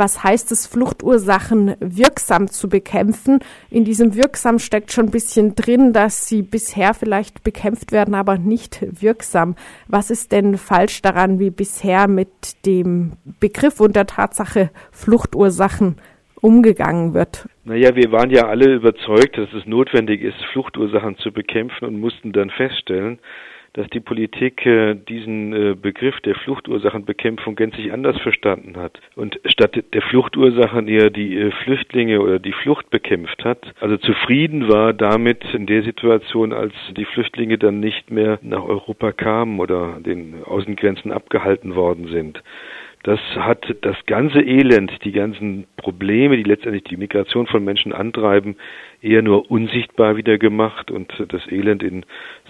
Was heißt es, Fluchtursachen wirksam zu bekämpfen? In diesem wirksam steckt schon ein bisschen drin, dass sie bisher vielleicht bekämpft werden, aber nicht wirksam. Was ist denn falsch daran, wie bisher mit dem Begriff und der Tatsache Fluchtursachen umgegangen wird? Naja, wir waren ja alle überzeugt, dass es notwendig ist, Fluchtursachen zu bekämpfen und mussten dann feststellen, dass die Politik äh, diesen äh, Begriff der Fluchtursachenbekämpfung gänzlich anders verstanden hat und statt der Fluchtursachen eher die äh, Flüchtlinge oder die Flucht bekämpft hat. Also zufrieden war damit in der Situation, als die Flüchtlinge dann nicht mehr nach Europa kamen oder den Außengrenzen abgehalten worden sind. Das hat das ganze Elend, die ganzen Probleme, die letztendlich die Migration von Menschen antreiben, eher nur unsichtbar wieder gemacht und das Elend in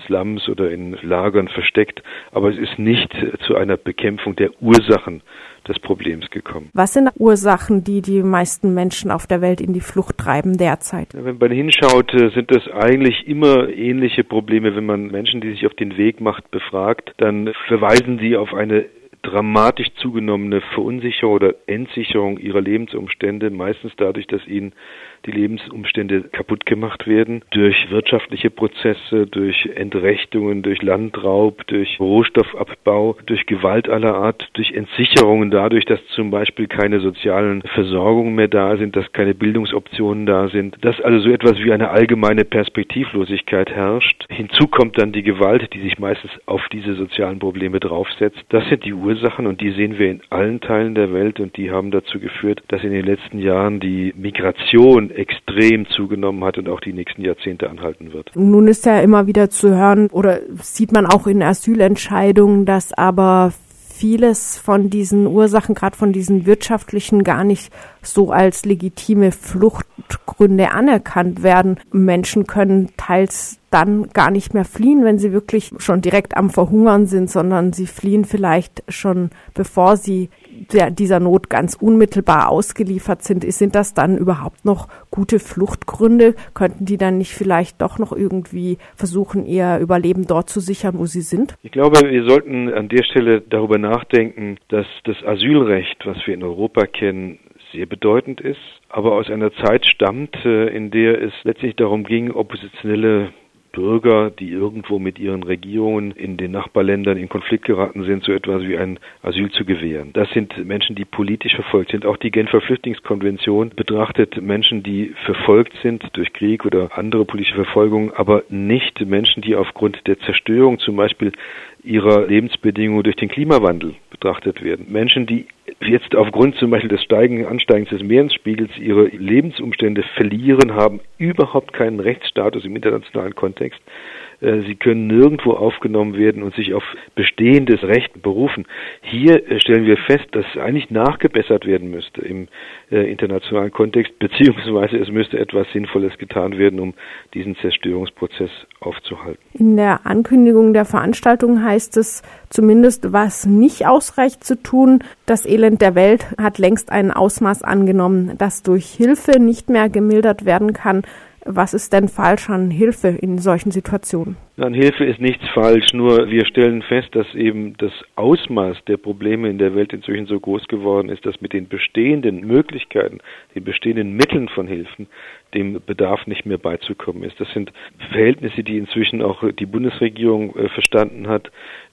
Slums oder in Lagern versteckt. Aber es ist nicht zu einer Bekämpfung der Ursachen des Problems gekommen. Was sind Ursachen, die die meisten Menschen auf der Welt in die Flucht treiben derzeit? Wenn man hinschaut, sind das eigentlich immer ähnliche Probleme. Wenn man Menschen, die sich auf den Weg macht, befragt, dann verweisen sie auf eine dramatisch zugenommene Verunsicherung oder Entsicherung ihrer Lebensumstände, meistens dadurch, dass ihnen die Lebensumstände kaputt gemacht werden durch wirtschaftliche Prozesse, durch Entrechtungen, durch Landraub, durch Rohstoffabbau, durch Gewalt aller Art, durch Entsicherungen dadurch, dass zum Beispiel keine sozialen Versorgungen mehr da sind, dass keine Bildungsoptionen da sind, dass also so etwas wie eine allgemeine Perspektivlosigkeit herrscht. Hinzu kommt dann die Gewalt, die sich meistens auf diese sozialen Probleme draufsetzt. Das sind die Ursachen und die sehen wir in allen Teilen der Welt und die haben dazu geführt, dass in den letzten Jahren die Migration extrem zugenommen hat und auch die nächsten Jahrzehnte anhalten wird. Nun ist ja immer wieder zu hören oder sieht man auch in Asylentscheidungen, dass aber vieles von diesen Ursachen, gerade von diesen wirtschaftlichen, gar nicht so als legitime Fluchtgründe anerkannt werden. Menschen können teils dann gar nicht mehr fliehen, wenn sie wirklich schon direkt am Verhungern sind, sondern sie fliehen vielleicht schon, bevor sie der, dieser Not ganz unmittelbar ausgeliefert sind. Sind das dann überhaupt noch gute Fluchtgründe? Könnten die dann nicht vielleicht doch noch irgendwie versuchen, ihr Überleben dort zu sichern, wo sie sind? Ich glaube, wir sollten an der Stelle darüber nachdenken, dass das Asylrecht, was wir in Europa kennen, sehr bedeutend ist, aber aus einer Zeit stammt, in der es letztlich darum ging, oppositionelle Bürger, die irgendwo mit ihren Regierungen in den Nachbarländern in Konflikt geraten sind, so etwas wie ein Asyl zu gewähren. Das sind Menschen, die politisch verfolgt sind. Auch die Genfer Flüchtlingskonvention betrachtet Menschen, die verfolgt sind durch Krieg oder andere politische Verfolgung, aber nicht Menschen, die aufgrund der Zerstörung zum Beispiel ihrer Lebensbedingungen durch den Klimawandel betrachtet werden. Menschen, die jetzt aufgrund zum Beispiel des steigenden Ansteigens des Meeresspiegels ihre Lebensumstände verlieren, haben überhaupt keinen Rechtsstatus im internationalen Kontext. Äh, sie können nirgendwo aufgenommen werden und sich auf bestehendes Recht berufen. Hier äh, stellen wir fest, dass eigentlich nachgebessert werden müsste im äh, internationalen Kontext, beziehungsweise es müsste etwas Sinnvolles getan werden, um diesen Zerstörungsprozess aufzuhalten. In der Ankündigung der Veranstaltung heißt es zumindest, was nicht ausreicht zu tun. Das Elend der Welt hat längst ein Ausmaß angenommen, das durch Hilfe nicht mehr gemildert werden kann. Was ist denn falsch an Hilfe in solchen Situationen? An Hilfe ist nichts falsch, nur wir stellen fest, dass eben das Ausmaß der Probleme in der Welt inzwischen so groß geworden ist, dass mit den bestehenden Möglichkeiten, den bestehenden Mitteln von Hilfen dem Bedarf nicht mehr beizukommen ist. Das sind Verhältnisse, die inzwischen auch die Bundesregierung äh, verstanden hat,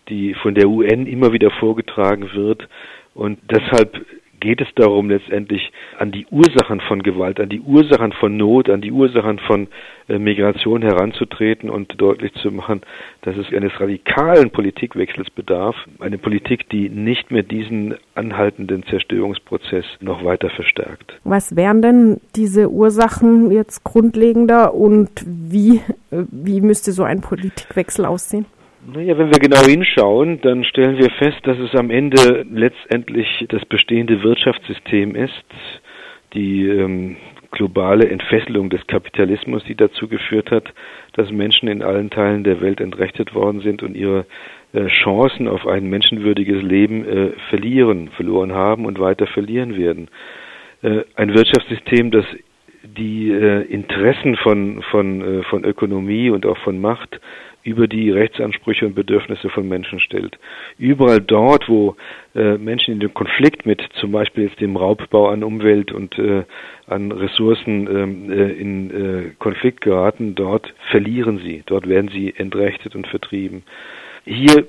die von der UN immer wieder vorgetragen wird und deshalb geht es darum, letztendlich an die Ursachen von Gewalt, an die Ursachen von Not, an die Ursachen von äh, Migration heranzutreten und deutlich zu machen, dass es eines radikalen Politikwechsels bedarf. Eine Politik, die nicht mehr diesen anhaltenden Zerstörungsprozess noch weiter verstärkt. Was wären denn diese Ursachen jetzt grundlegender und wie, äh, wie müsste so ein Politikwechsel aussehen? Naja, wenn wir genau hinschauen, dann stellen wir fest, dass es am Ende letztendlich das bestehende Wirtschaftssystem ist, die ähm, globale Entfesselung des Kapitalismus, die dazu geführt hat, dass Menschen in allen Teilen der Welt entrechtet worden sind und ihre äh, Chancen auf ein menschenwürdiges Leben äh, verlieren, verloren haben und weiter verlieren werden. Äh, ein Wirtschaftssystem, das die äh, Interessen von, von, äh, von Ökonomie und auch von Macht über die Rechtsansprüche und Bedürfnisse von Menschen stellt. Überall dort, wo äh, Menschen in den Konflikt mit zum Beispiel jetzt dem Raubbau an Umwelt und äh, an Ressourcen ähm, äh, in äh, Konflikt geraten, dort verlieren sie, dort werden sie entrechtet und vertrieben. Hier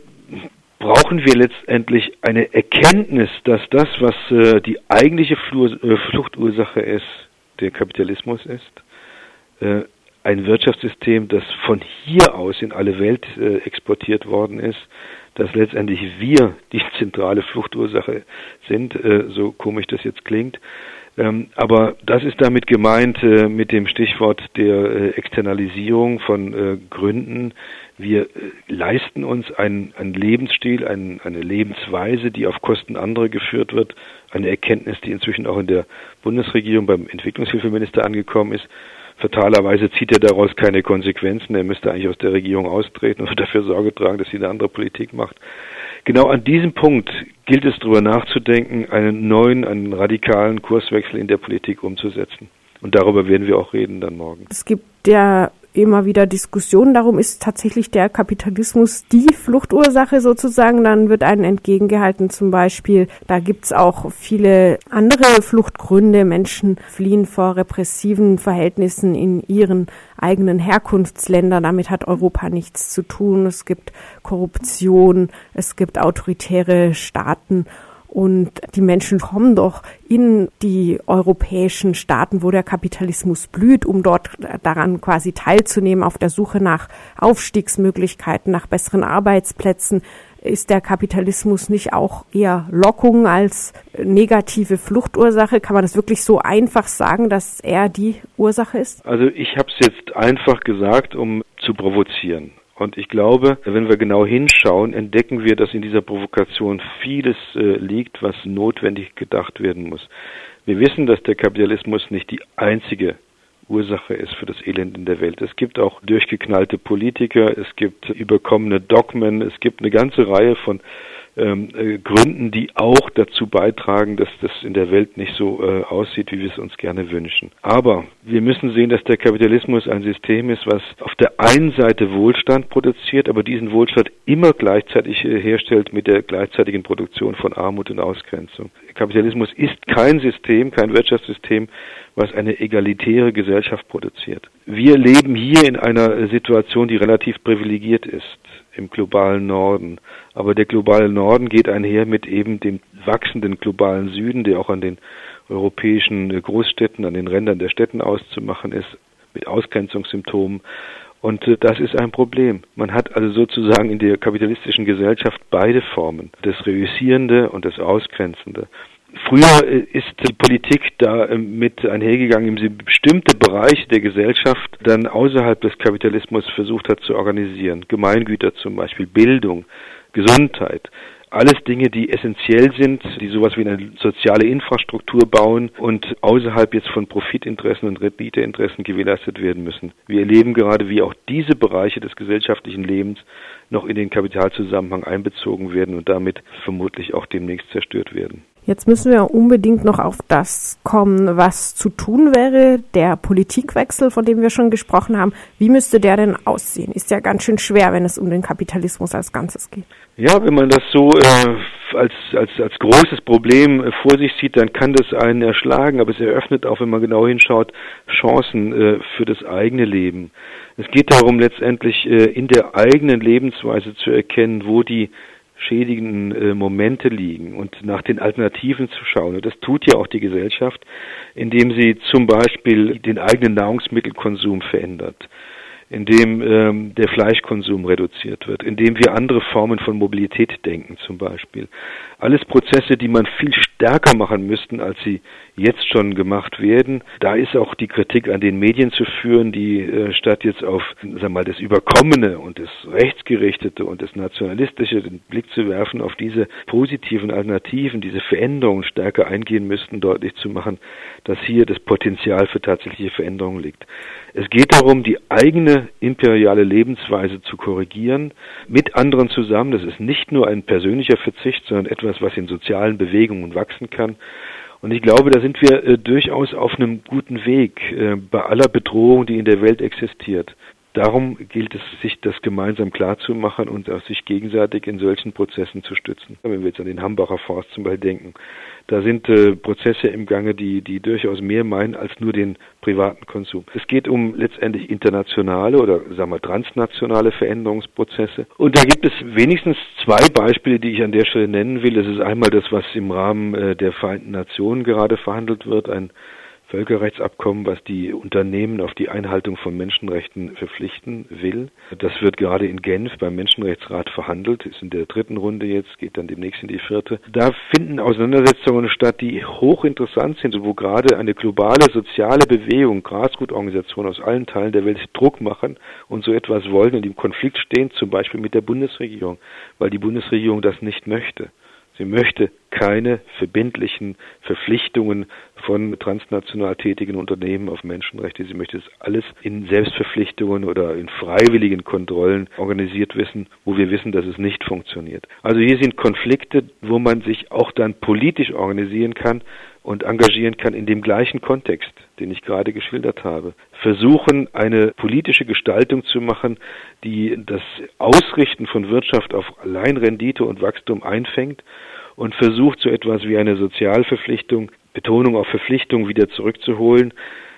brauchen wir letztendlich eine Erkenntnis, dass das, was äh, die eigentliche äh, Fluchtursache ist, der Kapitalismus ist, äh, ein Wirtschaftssystem, das von hier aus in alle Welt äh, exportiert worden ist, dass letztendlich wir die zentrale Fluchtursache sind, äh, so komisch das jetzt klingt. Ähm, aber das ist damit gemeint äh, mit dem Stichwort der äh, Externalisierung von äh, Gründen. Wir leisten uns einen, einen Lebensstil, einen, eine Lebensweise, die auf Kosten anderer geführt wird. Eine Erkenntnis, die inzwischen auch in der Bundesregierung beim Entwicklungshilfeminister angekommen ist Fatalerweise zieht er daraus keine Konsequenzen. Er müsste eigentlich aus der Regierung austreten und dafür Sorge tragen, dass sie eine andere Politik macht. Genau an diesem Punkt gilt es darüber nachzudenken, einen neuen, einen radikalen Kurswechsel in der Politik umzusetzen. Und darüber werden wir auch reden dann morgen. Es gibt ja immer wieder Diskussionen darum, ist tatsächlich der Kapitalismus die Fluchtursache sozusagen. Dann wird einem entgegengehalten, zum Beispiel, da gibt's auch viele andere Fluchtgründe. Menschen fliehen vor repressiven Verhältnissen in ihren eigenen Herkunftsländern. Damit hat Europa nichts zu tun. Es gibt Korruption, es gibt autoritäre Staaten und die Menschen kommen doch in die europäischen Staaten, wo der Kapitalismus blüht, um dort daran quasi teilzunehmen auf der Suche nach Aufstiegsmöglichkeiten, nach besseren Arbeitsplätzen. Ist der Kapitalismus nicht auch eher Lockung als negative Fluchtursache? Kann man das wirklich so einfach sagen, dass er die Ursache ist? Also ich habe es jetzt einfach gesagt, um zu provozieren. Und ich glaube, wenn wir genau hinschauen, entdecken wir, dass in dieser Provokation vieles äh, liegt, was notwendig gedacht werden muss. Wir wissen, dass der Kapitalismus nicht die einzige Ursache ist für das Elend in der Welt. Es gibt auch durchgeknallte Politiker, es gibt überkommene Dogmen, es gibt eine ganze Reihe von ähm, äh, Gründen, die auch dazu beitragen, dass das in der Welt nicht so äh, aussieht, wie wir es uns gerne wünschen. Aber wir müssen sehen, dass der Kapitalismus ein System ist, was auf der einen Seite Wohlstand produziert, aber diesen Wohlstand immer gleichzeitig äh, herstellt mit der gleichzeitigen Produktion von Armut und Ausgrenzung. Kapitalismus ist kein System, kein Wirtschaftssystem, was eine egalitäre Gesellschaft produziert. Wir leben hier in einer Situation, die relativ privilegiert ist im globalen Norden. Aber der globale Norden geht einher mit eben dem wachsenden globalen Süden, der auch an den europäischen Großstädten, an den Rändern der Städten auszumachen ist, mit Ausgrenzungssymptomen. Und äh, das ist ein Problem. Man hat also sozusagen in der kapitalistischen Gesellschaft beide Formen, das Reüssierende und das Ausgrenzende. Früher äh, ist die Politik da ähm, mit einhergegangen, indem sie bestimmte Bereiche der Gesellschaft dann außerhalb des Kapitalismus versucht hat zu organisieren. Gemeingüter zum Beispiel, Bildung, Gesundheit. Alles Dinge, die essentiell sind, die sowas wie eine soziale Infrastruktur bauen und außerhalb jetzt von Profitinteressen und Renditeinteressen gewährleistet werden müssen. Wir erleben gerade, wie auch diese Bereiche des gesellschaftlichen Lebens noch in den Kapitalzusammenhang einbezogen werden und damit vermutlich auch demnächst zerstört werden. Jetzt müssen wir unbedingt noch auf das kommen, was zu tun wäre. Der Politikwechsel, von dem wir schon gesprochen haben. Wie müsste der denn aussehen? Ist ja ganz schön schwer, wenn es um den Kapitalismus als Ganzes geht. Ja, wenn man das so äh, als, als, als großes Problem äh, vor sich sieht, dann kann das einen erschlagen. Aber es eröffnet auch, wenn man genau hinschaut, Chancen äh, für das eigene Leben. Es geht darum, letztendlich äh, in der eigenen Lebensweise zu erkennen, wo die schädigenden äh, Momente liegen und nach den Alternativen zu schauen. Und das tut ja auch die Gesellschaft, indem sie zum Beispiel den eigenen Nahrungsmittelkonsum verändert indem ähm, der Fleischkonsum reduziert wird, indem wir andere Formen von Mobilität denken zum Beispiel. Alles Prozesse, die man viel stärker machen müssten, als sie jetzt schon gemacht werden. Da ist auch die Kritik an den Medien zu führen, die äh, statt jetzt auf sag mal, das Überkommene und das Rechtsgerichtete und das Nationalistische den Blick zu werfen, auf diese positiven Alternativen, diese Veränderungen stärker eingehen müssten, deutlich zu machen, dass hier das Potenzial für tatsächliche Veränderungen liegt. Es geht darum, die eigene imperiale Lebensweise zu korrigieren, mit anderen zusammen. Das ist nicht nur ein persönlicher Verzicht, sondern etwas, was in sozialen Bewegungen wachsen kann Und ich glaube, da sind wir äh, durchaus auf einem guten Weg äh, bei aller Bedrohung, die in der Welt existiert. Darum gilt es, sich das gemeinsam klarzumachen und auch sich gegenseitig in solchen Prozessen zu stützen. Wenn wir jetzt an den Hambacher Forst zum Beispiel denken, da sind äh, Prozesse im Gange, die, die durchaus mehr meinen als nur den privaten Konsum. Es geht um letztendlich internationale oder sagen wir transnationale Veränderungsprozesse. Und da gibt es wenigstens zwei Beispiele, die ich an der Stelle nennen will. Das ist einmal das, was im Rahmen äh, der Vereinten Nationen gerade verhandelt wird, ein Völkerrechtsabkommen, was die Unternehmen auf die Einhaltung von Menschenrechten verpflichten will. Das wird gerade in Genf beim Menschenrechtsrat verhandelt, ist in der dritten Runde jetzt, geht dann demnächst in die vierte. Da finden Auseinandersetzungen statt, die hochinteressant sind wo gerade eine globale soziale Bewegung, Grasgutorganisationen aus allen Teilen der Welt Druck machen und so etwas wollen und im Konflikt stehen, zum Beispiel mit der Bundesregierung, weil die Bundesregierung das nicht möchte. Sie möchte keine verbindlichen Verpflichtungen von transnational tätigen Unternehmen auf Menschenrechte. Sie möchte es alles in Selbstverpflichtungen oder in freiwilligen Kontrollen organisiert wissen, wo wir wissen, dass es nicht funktioniert. Also hier sind Konflikte, wo man sich auch dann politisch organisieren kann und engagieren kann in dem gleichen Kontext, den ich gerade geschildert habe. Versuchen, eine politische Gestaltung zu machen, die das Ausrichten von Wirtschaft auf allein Rendite und Wachstum einfängt und versucht, so etwas wie eine Sozialverpflichtung, Betonung auf Verpflichtung wieder zurückzuholen.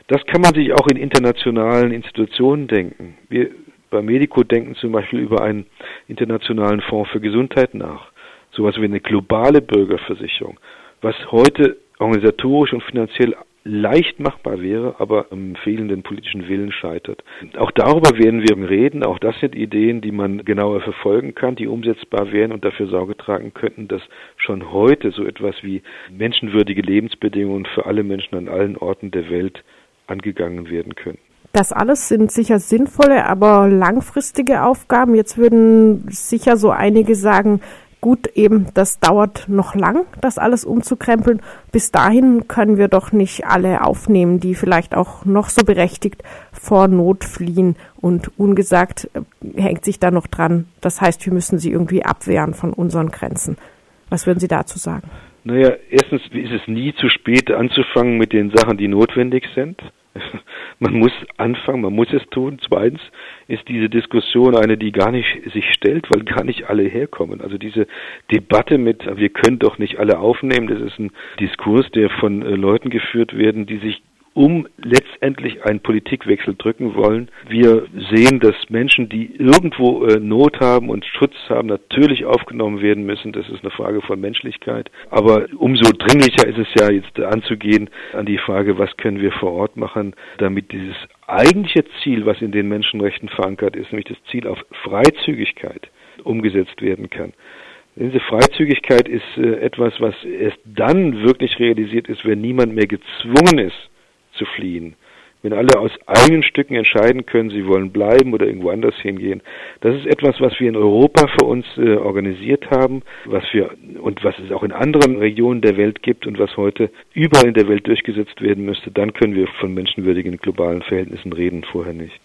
Das kann man sich auch in internationalen Institutionen denken. Wir bei Medico denken zum Beispiel über einen internationalen Fonds für Gesundheit nach. Sowas wie eine globale Bürgerversicherung, was heute organisatorisch und finanziell leicht machbar wäre, aber am fehlenden politischen Willen scheitert. Auch darüber werden wir reden. Auch das sind Ideen, die man genauer verfolgen kann, die umsetzbar wären und dafür Sorge tragen könnten, dass schon heute so etwas wie menschenwürdige Lebensbedingungen für alle Menschen an allen Orten der Welt angegangen werden können. Das alles sind sicher sinnvolle, aber langfristige Aufgaben. Jetzt würden sicher so einige sagen, Gut, eben, das dauert noch lang, das alles umzukrempeln. Bis dahin können wir doch nicht alle aufnehmen, die vielleicht auch noch so berechtigt vor Not fliehen. Und ungesagt äh, hängt sich da noch dran. Das heißt, wir müssen sie irgendwie abwehren von unseren Grenzen. Was würden Sie dazu sagen? Naja, erstens ist es nie zu spät anzufangen mit den Sachen, die notwendig sind. man muss anfangen, man muss es tun. Zweitens ist diese Diskussion eine, die gar nicht sich stellt, weil gar nicht alle herkommen. Also diese Debatte mit, wir können doch nicht alle aufnehmen, das ist ein Diskurs, der von äh, Leuten geführt werden, die sich um letztendlich einen Politikwechsel drücken wollen. Wir sehen, dass Menschen, die irgendwo äh, Not haben und Schutz haben, natürlich aufgenommen werden müssen. Das ist eine Frage von Menschlichkeit. Aber umso dringlicher ist es ja jetzt anzugehen an die Frage, was können wir vor Ort machen, damit dieses eigentliche Ziel, was in den Menschenrechten verankert ist, nämlich das Ziel auf Freizügigkeit umgesetzt werden kann. Diese Freizügigkeit ist äh, etwas, was erst dann wirklich realisiert ist, wenn niemand mehr gezwungen ist, zu fliehen. Wenn alle aus eigenen Stücken entscheiden können, sie wollen bleiben oder irgendwo anders hingehen. Das ist etwas, was wir in Europa für uns äh, organisiert haben, was wir und was es auch in anderen Regionen der Welt gibt und was heute überall in der Welt durchgesetzt werden müsste. Dann können wir von menschenwürdigen globalen Verhältnissen reden, vorher nicht.